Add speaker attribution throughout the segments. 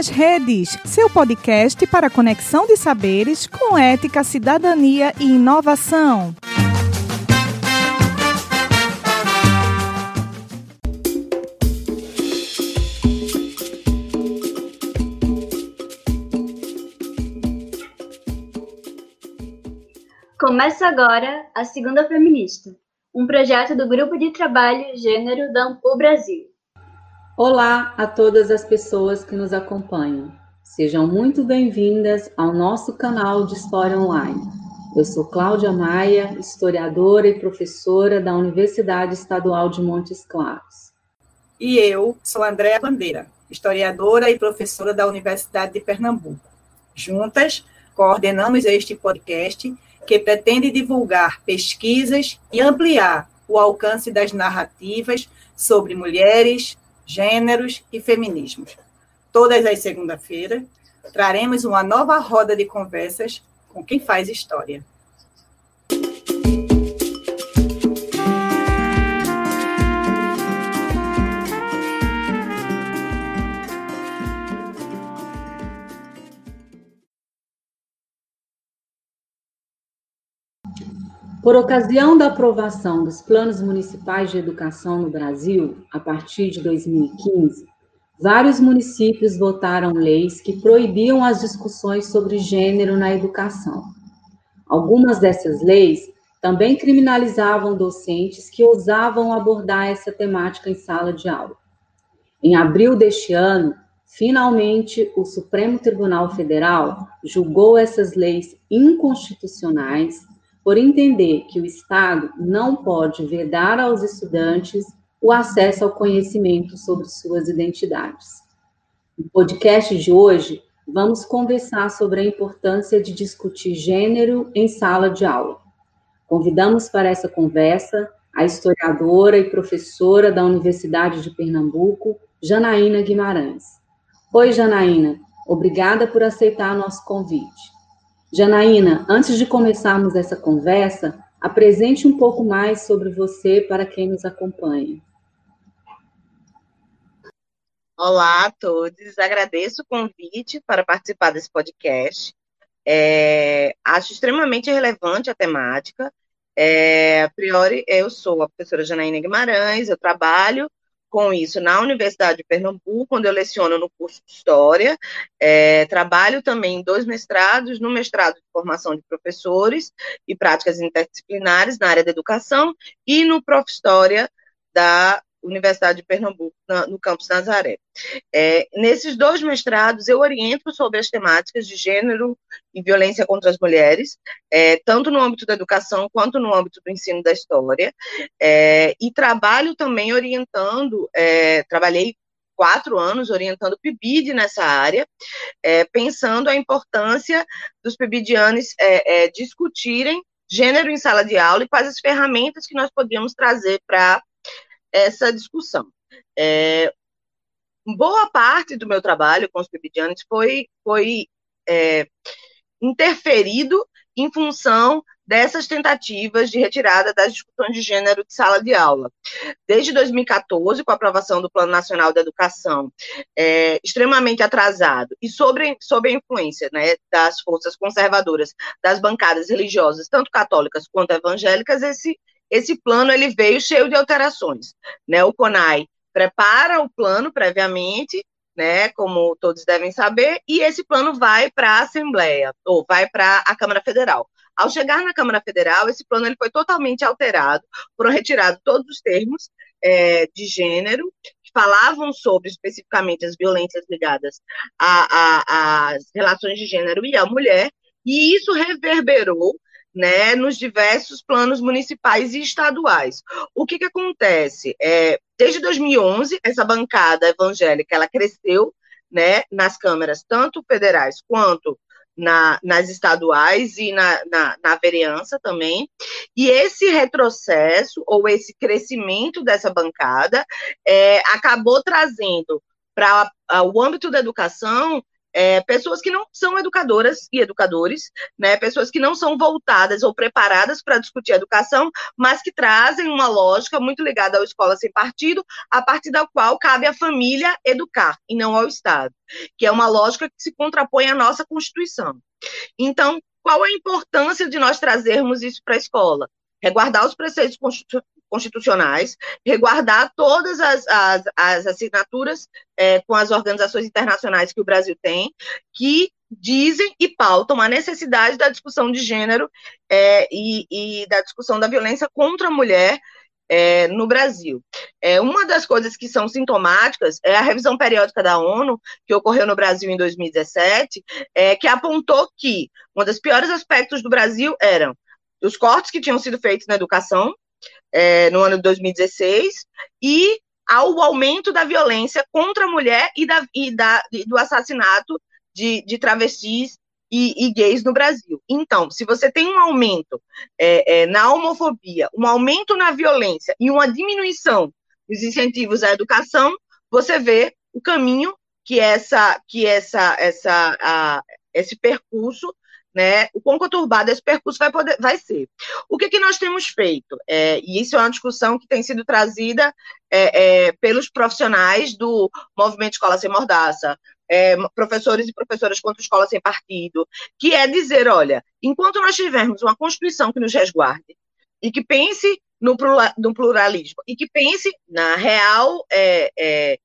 Speaker 1: nas Redes, seu podcast para conexão de saberes com ética, cidadania e inovação.
Speaker 2: Começa agora a Segunda Feminista, um projeto do Grupo de Trabalho Gênero da Ampul Brasil.
Speaker 3: Olá a todas as pessoas que nos acompanham. Sejam muito bem-vindas ao nosso canal de História Online. Eu sou Cláudia Maia, historiadora e professora da Universidade Estadual de Montes Claros.
Speaker 4: E eu sou Andréa Bandeira, historiadora e professora da Universidade de Pernambuco. Juntas, coordenamos este podcast que pretende divulgar pesquisas e ampliar o alcance das narrativas sobre mulheres, gêneros e feminismos. Todas as segunda-feiras, traremos uma nova roda de conversas com quem faz história.
Speaker 3: Por ocasião da aprovação dos planos municipais de educação no Brasil, a partir de 2015, vários municípios votaram leis que proibiam as discussões sobre gênero na educação. Algumas dessas leis também criminalizavam docentes que ousavam abordar essa temática em sala de aula. Em abril deste ano, finalmente, o Supremo Tribunal Federal julgou essas leis inconstitucionais por entender que o Estado não pode vedar aos estudantes o acesso ao conhecimento sobre suas identidades. No podcast de hoje, vamos conversar sobre a importância de discutir gênero em sala de aula. Convidamos para essa conversa a historiadora e professora da Universidade de Pernambuco, Janaína Guimarães. Oi, Janaína, obrigada por aceitar nosso convite. Janaína, antes de começarmos essa conversa, apresente um pouco mais sobre você para quem nos acompanha.
Speaker 5: Olá a todos, agradeço o convite para participar desse podcast. É, acho extremamente relevante a temática. É, a priori, eu sou a professora Janaína Guimarães, eu trabalho com isso na Universidade de Pernambuco, quando eu leciono no curso de História. É, trabalho também em dois mestrados, no mestrado de formação de professores e práticas interdisciplinares na área da educação e no Prof. História da Universidade de Pernambuco, no campus Nazaré. É, nesses dois mestrados, eu oriento sobre as temáticas de gênero e violência contra as mulheres, é, tanto no âmbito da educação quanto no âmbito do ensino da história, é, e trabalho também orientando, é, trabalhei quatro anos orientando PIBID nessa área, é, pensando a importância dos PIBIDianos é, discutirem gênero em sala de aula e quais as ferramentas que nós podíamos trazer para essa discussão. É, boa parte do meu trabalho com os pibidianos foi, foi é, interferido em função dessas tentativas de retirada das discussões de gênero de sala de aula. Desde 2014, com a aprovação do Plano Nacional da Educação, é, extremamente atrasado, e sobre, sobre a influência né, das forças conservadoras, das bancadas religiosas, tanto católicas quanto evangélicas, esse esse plano ele veio cheio de alterações. Né? O CONAI prepara o plano previamente, né, como todos devem saber, e esse plano vai para a Assembleia, ou vai para a Câmara Federal. Ao chegar na Câmara Federal, esse plano ele foi totalmente alterado, foram retirados todos os termos é, de gênero que falavam sobre especificamente as violências ligadas às relações de gênero e à mulher, e isso reverberou né, nos diversos planos municipais e estaduais. O que, que acontece? É, desde 2011, essa bancada evangélica ela cresceu né, nas câmaras, tanto federais quanto na, nas estaduais e na, na, na, vereança também. E esse retrocesso, ou esse crescimento dessa bancada, é, acabou trazendo para o âmbito da educação é, pessoas que não são educadoras e educadores, né, pessoas que não são voltadas ou preparadas para discutir educação, mas que trazem uma lógica muito ligada ao escola sem partido, a partir da qual cabe à família educar e não ao Estado, que é uma lógica que se contrapõe à nossa Constituição. Então, qual a importância de nós trazermos isso para a escola? Reguardar os preceitos constitucionais, reguardar todas as, as, as assinaturas é, com as organizações internacionais que o Brasil tem, que dizem e pautam a necessidade da discussão de gênero é, e, e, da discussão da violência contra a mulher é, no Brasil. É, uma das coisas que são sintomáticas é a revisão periódica da ONU, que ocorreu no Brasil em 2017, é, que apontou que um dos piores aspectos do Brasil eram os cortes que tinham sido feitos na educação, é, no ano de 2016, e ao aumento da violência contra a mulher e, da, e, da, do assassinato de, de travestis e, e, gays no Brasil. Então, se você tem um aumento é, é, na homofobia, um aumento na violência e uma diminuição dos incentivos à educação, você vê o caminho que essa que essa essa a, esse percurso né, o quão conturbado esse percurso vai, poder, vai ser. O que, que nós temos feito? É, e isso é uma discussão que tem sido trazida é, é, pelos profissionais do movimento Escola Sem Mordaça, é, professores e professoras contra Escola Sem Partido, que é dizer, olha, enquanto nós tivermos uma Constituição que nos resguarde e que pense no, pluralismo e que pense na real é, é,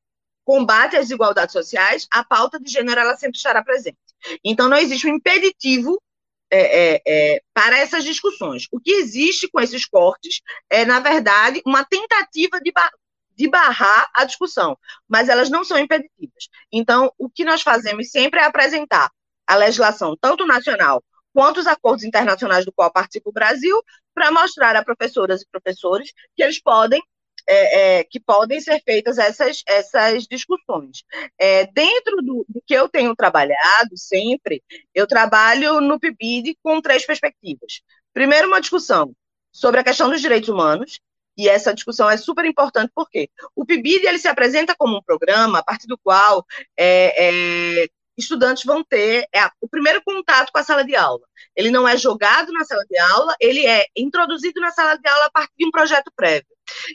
Speaker 5: combate às desigualdades sociais, a pauta de gênero ela sempre estará presente. Então, não existe um impeditivo é, é, é, para essas discussões. O que existe com esses cortes é, na verdade, uma tentativa de, bar de barrar a discussão, mas elas não são impeditivas. Então, o que nós fazemos sempre é apresentar a legislação, tanto nacional quanto os acordos internacionais do qual participa o Brasil, para mostrar a professoras e professores que eles podem é, é, que podem ser feitas essas, essas discussões. É, dentro do, do, que eu tenho trabalhado sempre, eu trabalho no PIBID com três perspectivas. Primeiro, uma discussão sobre a questão dos direitos humanos, e essa discussão é super importante porque o PIBID ele se apresenta como um programa a partir do qual é, é, estudantes vão ter é, o primeiro contato com a sala de aula. Ele não é jogado na sala de aula, ele é introduzido na sala de aula a partir de um projeto prévio.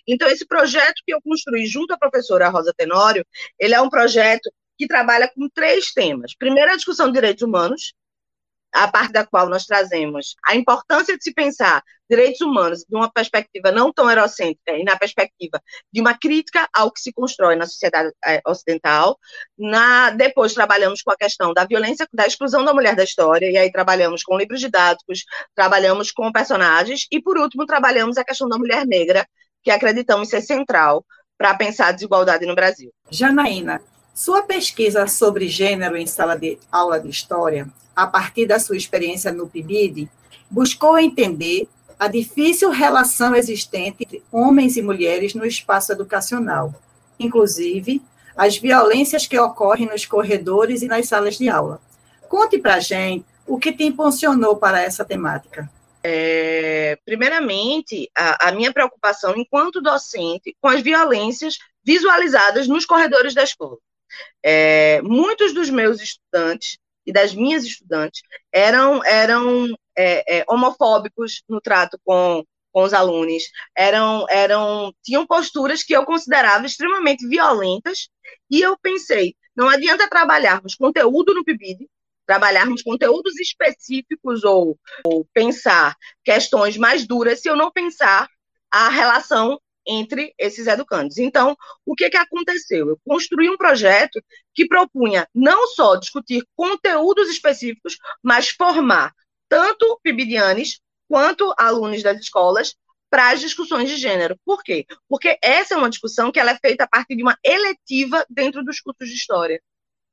Speaker 5: Então, esse projeto que eu construí junto à professora Rosa Tenório, ele é um projeto que trabalha com três temas. Primeiro, a discussão de direitos humanos, a parte da qual nós trazemos a importância de se pensar direitos humanos de uma perspectiva não tão eurocêntrica e na perspectiva de uma crítica ao que se constrói na sociedade eh, ocidental. Na, depois trabalhamos com a questão da violência, da exclusão da mulher da história, e aí trabalhamos com livros didáticos, trabalhamos com personagens, e por último trabalhamos a questão da mulher negra, que acreditamos ser central para pensar a desigualdade no Brasil.
Speaker 4: Janaína, sua pesquisa sobre gênero em sala de aula de história, a partir da sua experiência no PIBID, buscou entender a difícil relação existente entre homens e mulheres no espaço educacional, inclusive as violências que ocorrem nos corredores e nas salas de aula. Conte para a gente o que te impulsionou para essa temática.
Speaker 5: É, primeiramente, a, a, minha preocupação enquanto docente com as violências visualizadas nos corredores da escola. É, muitos dos meus estudantes e das minhas estudantes eram, eram é, é homofóbicos no trato com, com os alunos, eram, eram, tinham posturas que eu considerava extremamente violentas, e eu pensei, não adianta trabalharmos conteúdo no PIBID, trabalharmos conteúdos específicos ou, ou pensar questões mais duras se eu não pensar a relação entre esses educandos. Então, o que, que aconteceu? Eu construí um projeto que propunha não só discutir conteúdos específicos, mas formar tanto pibidianes quanto alunos das escolas para as discussões de gênero. Por quê? Porque essa é uma discussão que ela é feita a partir de uma eletiva dentro dos cursos de história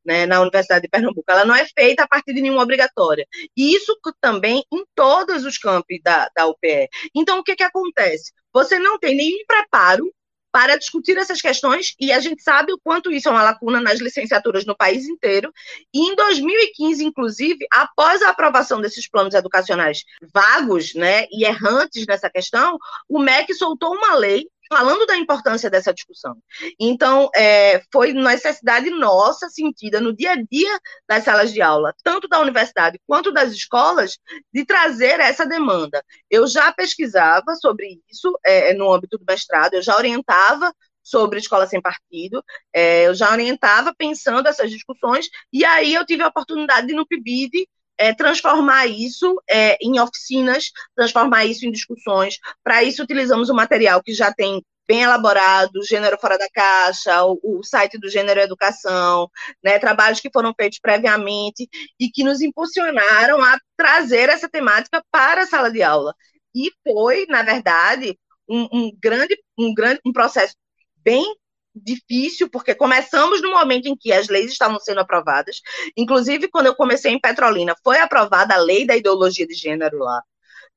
Speaker 5: né, na Universidade de Pernambuco. Ela não é feita a partir de nenhuma obrigatória. E isso também em todos os campos da, da UPE. Então, o que, que acontece? Você não tem nenhum preparo para discutir essas questões, e a gente sabe o quanto isso é uma lacuna nas licenciaturas no país inteiro. E em 2015, inclusive, após a aprovação desses planos educacionais vagos né, e errantes nessa questão, o MEC soltou uma lei falando da importância dessa discussão. Então, é, foi necessidade nossa sentida no dia a dia das salas de aula, tanto da universidade quanto das escolas, de trazer essa demanda. Eu já pesquisava sobre isso é, no âmbito do mestrado, eu já orientava sobre escola sem partido. É, eu já orientava pensando essas discussões, e aí eu tive a oportunidade de, no PIBID, é, transformar isso é, em oficinas, transformar isso em discussões. Para isso, utilizamos o material que já tem bem elaborado, Gênero Fora da Caixa, o, o, site do Gênero Educação, né, trabalhos que foram feitos previamente e que nos impulsionaram a trazer essa temática para a sala de aula. E foi, na verdade, um, um grande, um grande um processo bem difícil, porque começamos no momento em que as leis estavam sendo aprovadas. Inclusive, quando eu comecei em Petrolina, foi aprovada a lei da ideologia de gênero lá.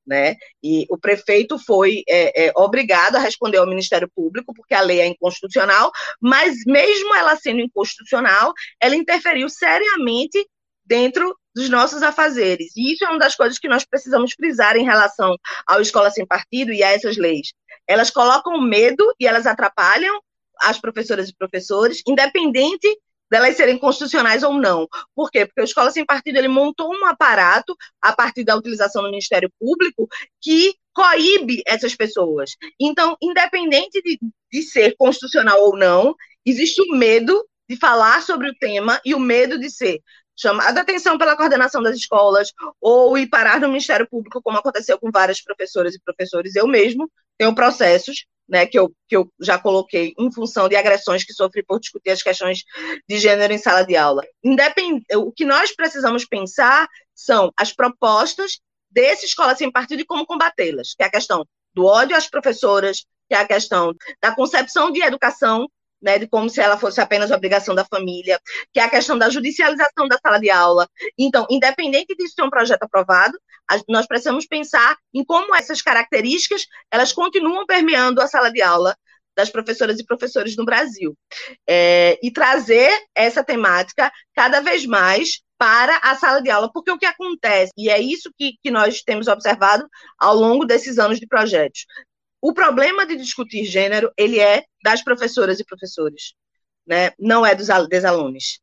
Speaker 5: Né? E o prefeito foi é, é, obrigado a responder ao Ministério Público, porque a lei é inconstitucional, mas mesmo ela sendo inconstitucional, ela interferiu seriamente dentro dos nossos afazeres. E isso é uma das coisas que nós precisamos frisar em relação ao Escola Sem Partido e a essas leis. Elas colocam medo e elas atrapalham as professoras e professores, independente delas serem constitucionais ou não. Por quê? Porque a Escola Sem Partido ele montou um aparato, a partir da utilização do Ministério Público, que coíbe essas pessoas. Então, independente de, de ser constitucional ou não, existe o medo de falar sobre o tema e o medo de ser chamada a atenção pela coordenação das escolas ou ir parar no Ministério Público, como aconteceu com várias professoras e professores. Eu mesmo tenho processos né, que, eu, que eu já coloquei em função de agressões que sofri por discutir as questões de gênero em sala de aula. Independ... O que nós precisamos pensar são as propostas dessa escola sem partido e como combatê-las, que é a questão do ódio às professoras, que é a questão da concepção de educação né, de como se ela fosse apenas obrigação da família, que é a questão da judicialização da sala de aula. Então, independente disso ser um projeto aprovado, nós precisamos pensar em como essas características elas continuam permeando a sala de aula das professoras e professores no Brasil. É, e trazer essa temática cada vez mais para a sala de aula, porque o que acontece, e é isso que, que nós temos observado ao longo desses anos de projetos, o problema de discutir gênero, ele é das professoras e professores, né? não é dos, alunos.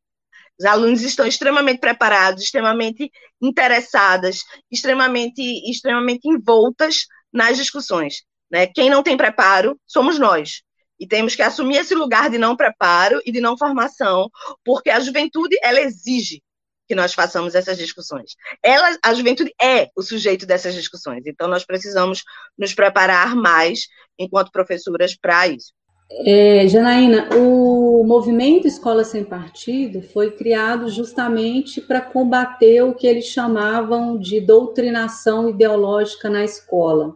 Speaker 5: Os alunos estão extremamente preparados, extremamente interessadas, extremamente, extremamente envoltas nas discussões. Né? Quem não tem preparo somos nós. E temos que assumir esse lugar de não preparo e de não formação, porque a juventude ela exige que nós façamos essas discussões. Ela, a juventude é o sujeito dessas discussões, então nós precisamos nos preparar mais enquanto professoras para isso.
Speaker 3: É, Janaína, o movimento Escola Sem Partido foi criado justamente para combater o que eles chamavam de doutrinação ideológica na escola.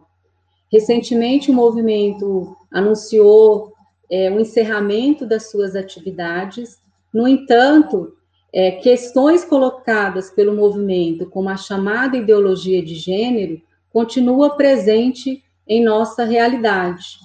Speaker 3: Recentemente, o movimento anunciou é, o encerramento das suas atividades, no entanto, é, questões colocadas pelo movimento, como a chamada ideologia de gênero, continua presente em nossa realidade.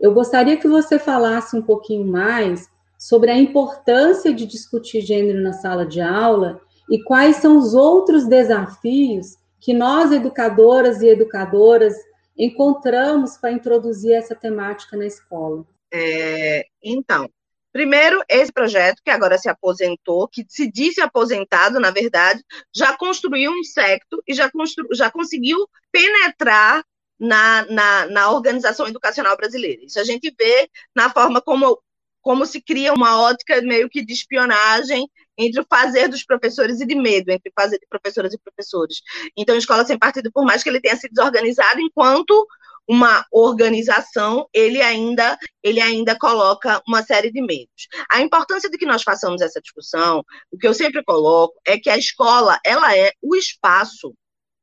Speaker 3: Eu gostaria que você falasse um pouquinho mais sobre a importância de discutir gênero na sala de aula e quais são os outros desafios que nós, educadoras e educadoras, encontramos para introduzir essa temática na escola.
Speaker 5: É, então, Primeiro, esse projeto, que agora se aposentou, que se disse aposentado, na verdade, já construiu um secto e já, constru, já conseguiu penetrar na, na, na organização educacional brasileira. Isso a gente vê na forma como, como se cria uma ótica meio que de espionagem entre o fazer dos professores e de medo entre fazer de professoras e professores. Então, Escola Sem Partido, por mais que ele tenha sido desorganizado, enquanto uma organização, ele ainda, ele ainda coloca uma série de medos. A importância de que nós façamos essa discussão, o que eu sempre coloco, é que a escola, ela é o espaço,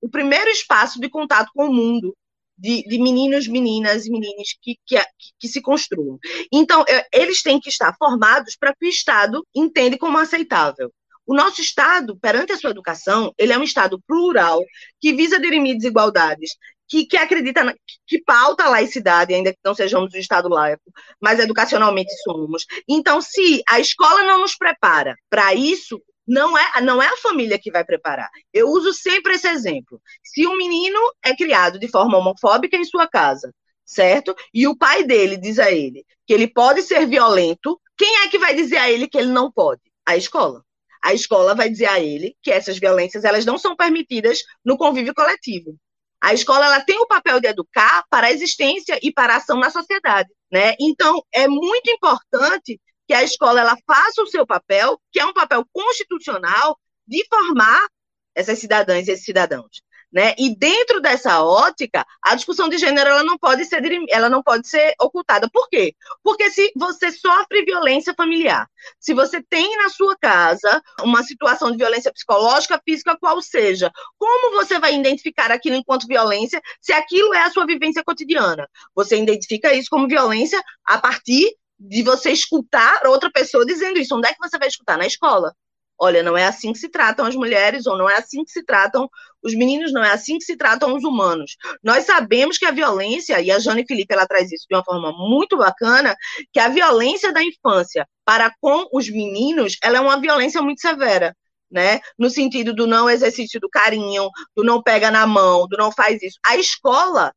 Speaker 5: o primeiro espaço de contato com o mundo, de, de, meninos, meninas e meninas que, que, que, se construam. Então, eles têm que estar formados para que o Estado entenda como aceitável. O nosso Estado, perante a sua educação, ele é um Estado plural, que visa dirimir desigualdades, que, que acredita, na, que pauta a laicidade, ainda que não sejamos um Estado laico, mas educacionalmente somos. Então, se a escola não nos prepara para isso, não é, não é a família que vai preparar. Eu uso sempre esse exemplo. Se um menino é criado de forma homofóbica em sua casa, certo? E o pai dele diz a ele que ele pode ser violento, quem é que vai dizer a ele que ele não pode? A escola. A escola vai dizer a ele que essas violências elas não são permitidas no convívio coletivo. A escola ela tem o papel de educar para a existência e para a ação na sociedade, né? Então é muito importante que a escola ela faça o seu papel, que é um papel constitucional de formar essas cidadãs e esses cidadãos. Né? E dentro dessa ótica, a discussão de gênero ela não pode ser ela não pode ser ocultada. Por quê? Porque se você sofre violência familiar, se você tem na sua casa uma situação de violência psicológica, física, qual seja, como você vai identificar aquilo enquanto violência se aquilo é a sua vivência cotidiana? Você identifica isso como violência a partir de você escutar outra pessoa dizendo isso. Onde é que você vai escutar? Na escola olha, não é assim que se tratam as mulheres, ou não é assim que se tratam os meninos, não é assim que se tratam os humanos. Nós sabemos que a violência, e a Jane Felipe ela traz isso de uma forma muito bacana, que a violência da infância para com os meninos, ela é uma violência muito severa. Né? No sentido do não exercício do carinho, do não pega na mão, do não faz isso. A escola,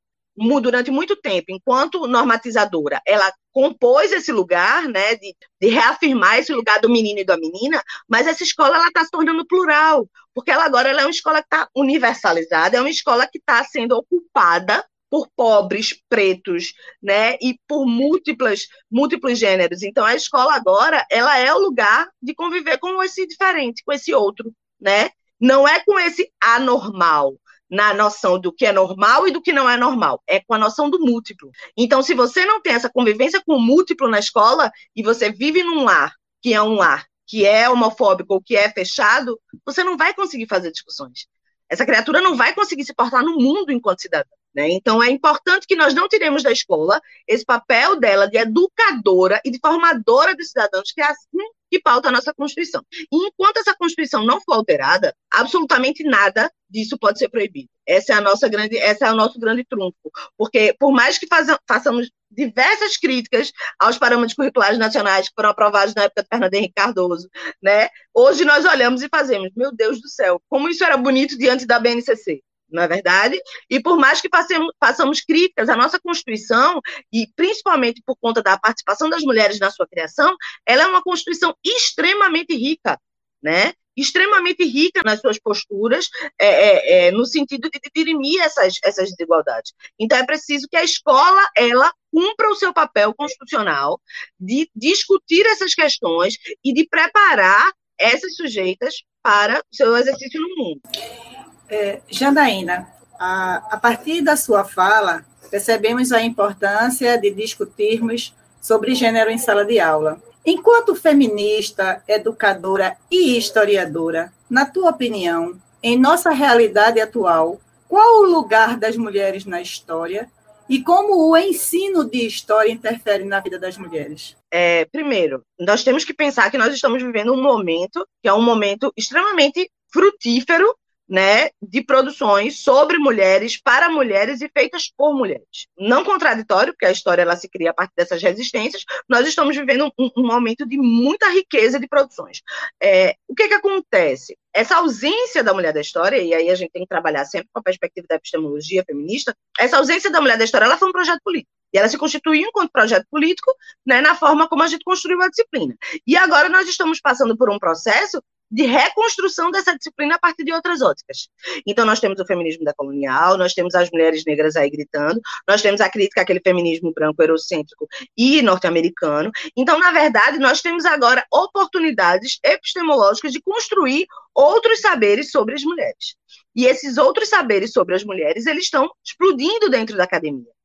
Speaker 5: durante muito tempo, enquanto normatizadora, ela compôs esse lugar, né, de, de, reafirmar esse lugar do menino e da menina, mas essa escola ela está se tornando plural, porque ela agora ela é uma escola que está universalizada, é uma escola que está sendo ocupada por pobres, pretos, né, e por múltiplas, múltiplos gêneros. Então a escola agora ela é o lugar de conviver com esse diferente, com esse outro, né? Não é com esse anormal, na noção do que é normal e do que não é normal, é com a noção do múltiplo. Então, se você não tem essa convivência com o múltiplo na escola e você vive num lar que é um lar que é homofóbico ou que é fechado, você não vai conseguir fazer discussões. Essa criatura não vai conseguir se portar no mundo enquanto cidadã. Né? Então, é importante que nós não tiremos da escola esse papel dela de educadora e de formadora dos cidadãos, que é assim que pauta a nossa Constituição. E enquanto essa Constituição não for alterada, absolutamente nada disso pode ser proibido. Essa é a nossa grande, essa é o nosso grande trunfo, porque por mais que façamos diversas críticas aos parâmetros curriculares nacionais que foram aprovados na época do Fernando Henrique Cardoso, né? Hoje nós olhamos e fazemos, meu Deus do céu, como isso era bonito diante da BNCC não é verdade? E por mais que passemos, façamos críticas à nossa Constituição, e principalmente por conta da participação das mulheres na sua criação, ela é uma Constituição extremamente rica, né? extremamente rica nas suas posturas, é, é, é, no sentido de dirimir essas, essas desigualdades. Então, é preciso que a escola, ela cumpra o seu papel constitucional de discutir essas questões e de preparar essas sujeitas para o seu exercício no mundo.
Speaker 4: É, a, a partir da sua fala, percebemos a importância de discutirmos sobre gênero em sala de aula. Enquanto feminista, educadora e historiadora, na tua opinião, em nossa realidade atual, qual o lugar das mulheres na história e como o ensino de história interfere na vida das mulheres?
Speaker 5: É, primeiro, nós temos que pensar que nós estamos vivendo um momento que é um momento extremamente frutífero né, de produções sobre mulheres, para mulheres e feitas por mulheres. Não contraditório, porque a história ela se cria a partir dessas resistências, nós estamos vivendo um, um momento de muita riqueza de produções. É, o que, que acontece? Essa ausência da mulher da história, e aí a gente tem que trabalhar sempre com a perspectiva da epistemologia feminista, essa ausência da mulher da história ela foi um projeto político. E ela se constituiu enquanto projeto político, né, na forma como a gente construiu a disciplina. E agora nós estamos passando por um processo de reconstrução dessa disciplina a partir de outras óticas. Então, nós temos o feminismo decolonial, nós temos as mulheres negras aí gritando, nós temos a crítica àquele feminismo branco eurocêntrico e norte-americano. Então, na verdade, nós temos agora oportunidades epistemológicas de construir outros saberes sobre as mulheres. E esses outros saberes sobre as mulheres, eles estão explodindo dentro da academia.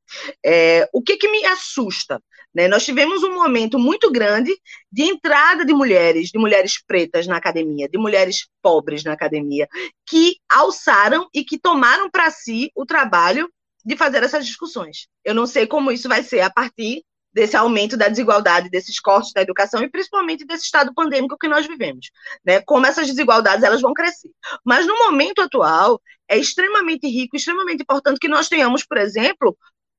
Speaker 5: É, o que, que me assusta? Né? Nós tivemos um momento muito grande de entrada de mulheres, de mulheres pretas na academia, de mulheres pobres na academia, que alçaram e que tomaram para si o trabalho de fazer essas discussões. Eu não sei como isso vai ser a partir desse aumento da desigualdade, desses cortes da educação e principalmente desse estado pandêmico que nós vivemos, né? Como essas desigualdades elas vão crescer. Mas no momento atual é extremamente rico, extremamente importante que nós tenhamos, por exemplo,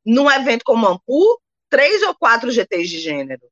Speaker 5: num evento como Ampu, três ou quatro GTs de gênero,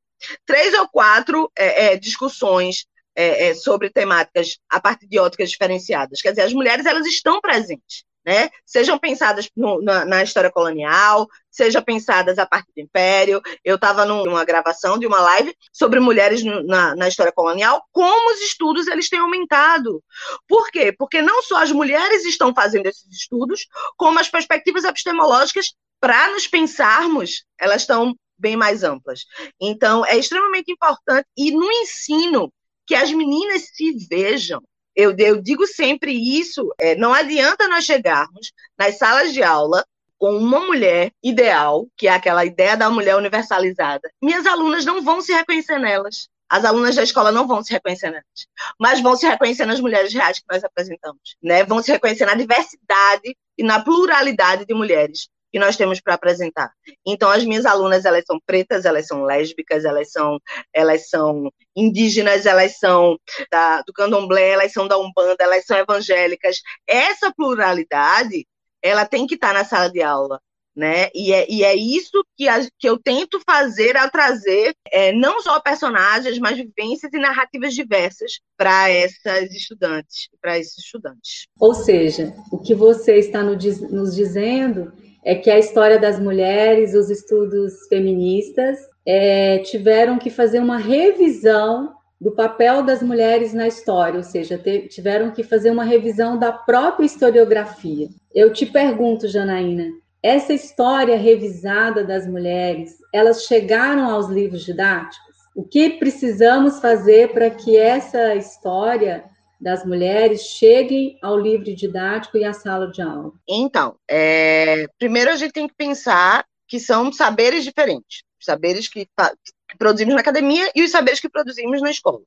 Speaker 5: três ou quatro é, é, discussões é, é, sobre temáticas a partir de óticas diferenciadas. Quer dizer, as mulheres elas estão presentes. né? Sejam pensadas no, na, na, história colonial, sejam pensadas a partir do Império. Eu estava numa gravação de uma live sobre mulheres no, na, na, história colonial, como os estudos eles têm aumentado. Por quê? Porque não só as mulheres estão fazendo esses estudos, como as perspectivas epistemológicas para nos pensarmos, elas estão bem mais amplas. Então, é extremamente importante, e no ensino, que as meninas se vejam, eu, eu digo sempre isso, é, não adianta nós chegarmos nas salas de aula com uma mulher ideal, que é aquela ideia da mulher universalizada. Minhas alunas não vão se reconhecer nelas. As alunas da escola não vão se reconhecer nelas, mas vão se reconhecer nas mulheres reais que nós apresentamos, né? Vão se reconhecer na diversidade e na pluralidade de mulheres que nós temos para apresentar. Então, as minhas alunas, elas são pretas, elas são lésbicas, elas são, elas são indígenas, elas são da, do candomblé, elas são da Umbanda, elas são evangélicas. Essa pluralidade, ela tem que estar tá na sala de aula. Né? E, é, e é isso que, a, que eu tento fazer ao trazer é, não só personagens, mas vivências e narrativas diversas para essas estudantes, para esses estudantes.
Speaker 3: Ou seja, o que você está nos dizendo é que a história das mulheres, os estudos feministas, é, tiveram que fazer uma revisão do papel das mulheres na história, ou seja, tiveram que fazer uma revisão da própria historiografia. Eu te pergunto, Janaína, essa história revisada das mulheres, elas chegaram aos livros didáticos? O que precisamos fazer para que essa história das mulheres cheguem ao livro didático e à sala de aula?
Speaker 5: Então, é, primeiro a gente tem que pensar que são saberes diferentes, saberes que, que produzimos na academia e os saberes que produzimos na escola.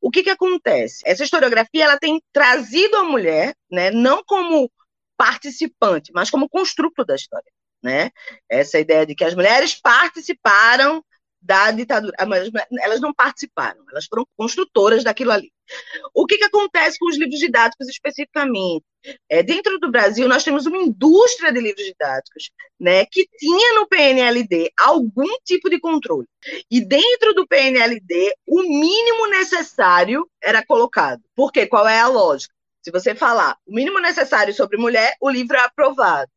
Speaker 5: O que que acontece? Essa historiografia ela tem trazido a mulher, né, não como participante, mas como construto da história, né? Essa ideia de que as mulheres participaram da ditadura. Mas elas não participaram, elas foram construtoras daquilo ali. O que, que acontece com os livros didáticos especificamente? É, dentro do Brasil, nós temos uma indústria de livros didáticos né, que tinha no PNLD algum tipo de controle. E dentro do PNLD, o mínimo necessário era colocado. Por quê? Qual é a lógica? Se você falar o mínimo necessário sobre mulher, o livro é aprovado.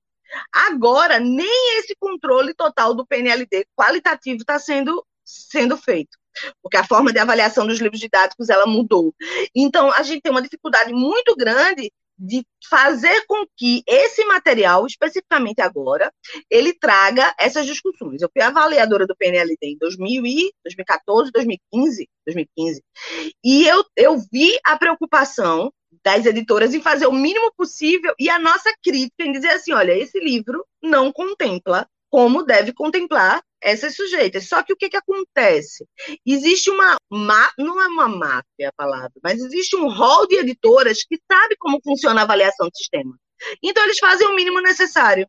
Speaker 5: Agora, nem esse controle total do PNLD qualitativo está sendo, sendo feito, porque a forma de avaliação dos livros didáticos ela mudou. Então, a gente tem uma dificuldade muito grande de fazer com que esse material, especificamente agora, ele traga essas discussões. Eu fui avaliadora do PNLD em 2000 e 2014, 2015, 2015, e eu, eu vi a preocupação das editoras em fazer o mínimo possível e a nossa crítica em dizer assim, olha, esse livro não contempla como deve contemplar essas sujeitas. Só que o que, que acontece? Existe uma, não é uma máfia a palavra, mas existe um rol de editoras que sabe como funciona a avaliação do sistema. Então, eles fazem o mínimo necessário.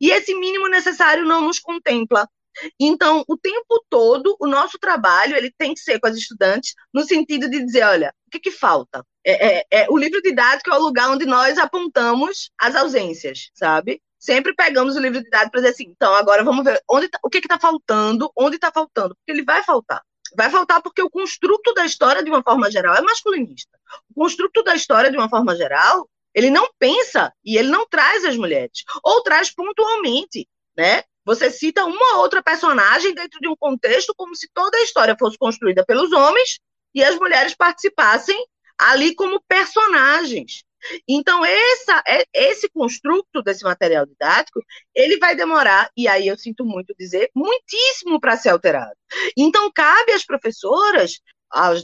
Speaker 5: E esse mínimo necessário não nos contempla. Então, o tempo todo, o nosso trabalho ele tem que ser com as estudantes no sentido de dizer, olha, o que, que falta? É, é, é, o livro didático é o lugar onde nós apontamos as ausências, sabe? Sempre pegamos o livro didático para dizer assim, então agora vamos ver onde tá, o que está faltando, onde está faltando, porque ele vai faltar. Vai faltar porque o construto da história, de uma forma geral, é masculinista. O construto da história, de uma forma geral, ele não pensa e ele não traz as mulheres, ou traz pontualmente, né? Você cita uma outra personagem dentro de um contexto como se toda a história fosse construída pelos homens e as mulheres participassem ali como personagens. Então, essa, é, esse construto desse material didático, ele vai demorar, e aí eu sinto muito dizer, muitíssimo para ser alterado. Então, cabe às professoras,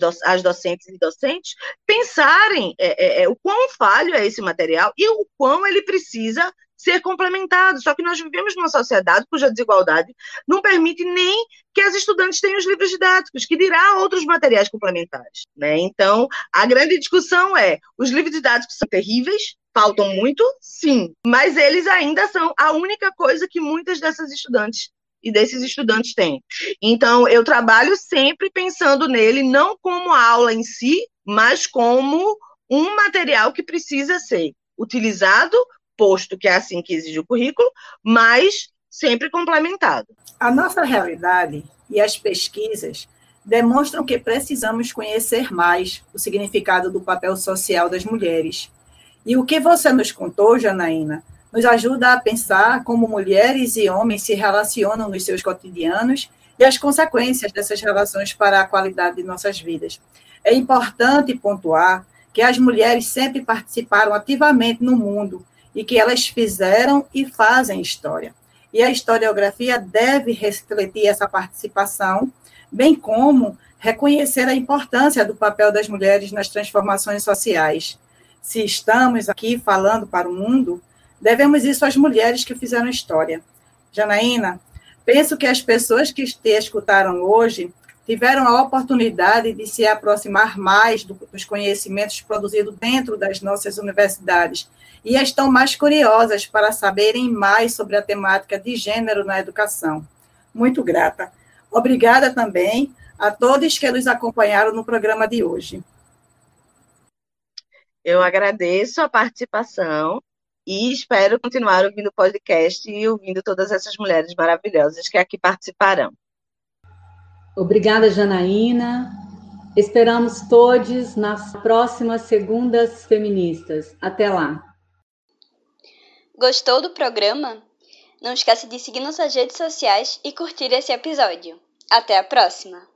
Speaker 5: do, às docentes e docentes, pensarem é, é, é, o quão falho é esse material e o quão ele precisa ser complementado. Só que nós vivemos numa sociedade cuja desigualdade não permite nem que as estudantes tenham os livros didáticos, que dirá outros materiais complementares. Né? Então, a grande discussão é: os livros didáticos são terríveis, faltam muito, sim, mas eles ainda são a única coisa que muitas dessas estudantes e desses estudantes têm. Então, eu trabalho sempre pensando nele não como aula em si, mas como um material que precisa ser utilizado posto que é assim que exige o currículo, mas sempre complementado.
Speaker 4: A nossa realidade e as pesquisas demonstram que precisamos conhecer mais o significado do papel social das mulheres. E o que você nos contou, Janaína, nos ajuda a pensar como mulheres e homens se relacionam nos seus cotidianos e as consequências dessas relações para a qualidade de nossas vidas. É importante pontuar que as mulheres sempre participaram ativamente no mundo e que elas fizeram e fazem história. E a historiografia deve refletir essa participação, bem como reconhecer a importância do papel das mulheres nas transformações sociais. Se estamos aqui falando para o mundo, devemos isso às mulheres que fizeram história. Janaína, penso que as pessoas que te escutaram hoje tiveram a oportunidade de se aproximar mais do, dos conhecimentos produzidos dentro das nossas universidades e estão mais curiosas para saberem mais sobre a temática de gênero na educação. Muito grata. Obrigada também a todos que nos acompanharam no programa de hoje.
Speaker 5: Eu agradeço a participação e espero continuar ouvindo o podcast e ouvindo todas essas mulheres maravilhosas que aqui participarão.
Speaker 3: Obrigada, Janaína. Esperamos todos nas próximas segundas feministas. Até lá.
Speaker 6: Gostou do programa? Não esqueça de seguir nossas redes sociais e curtir esse episódio. Até a próxima!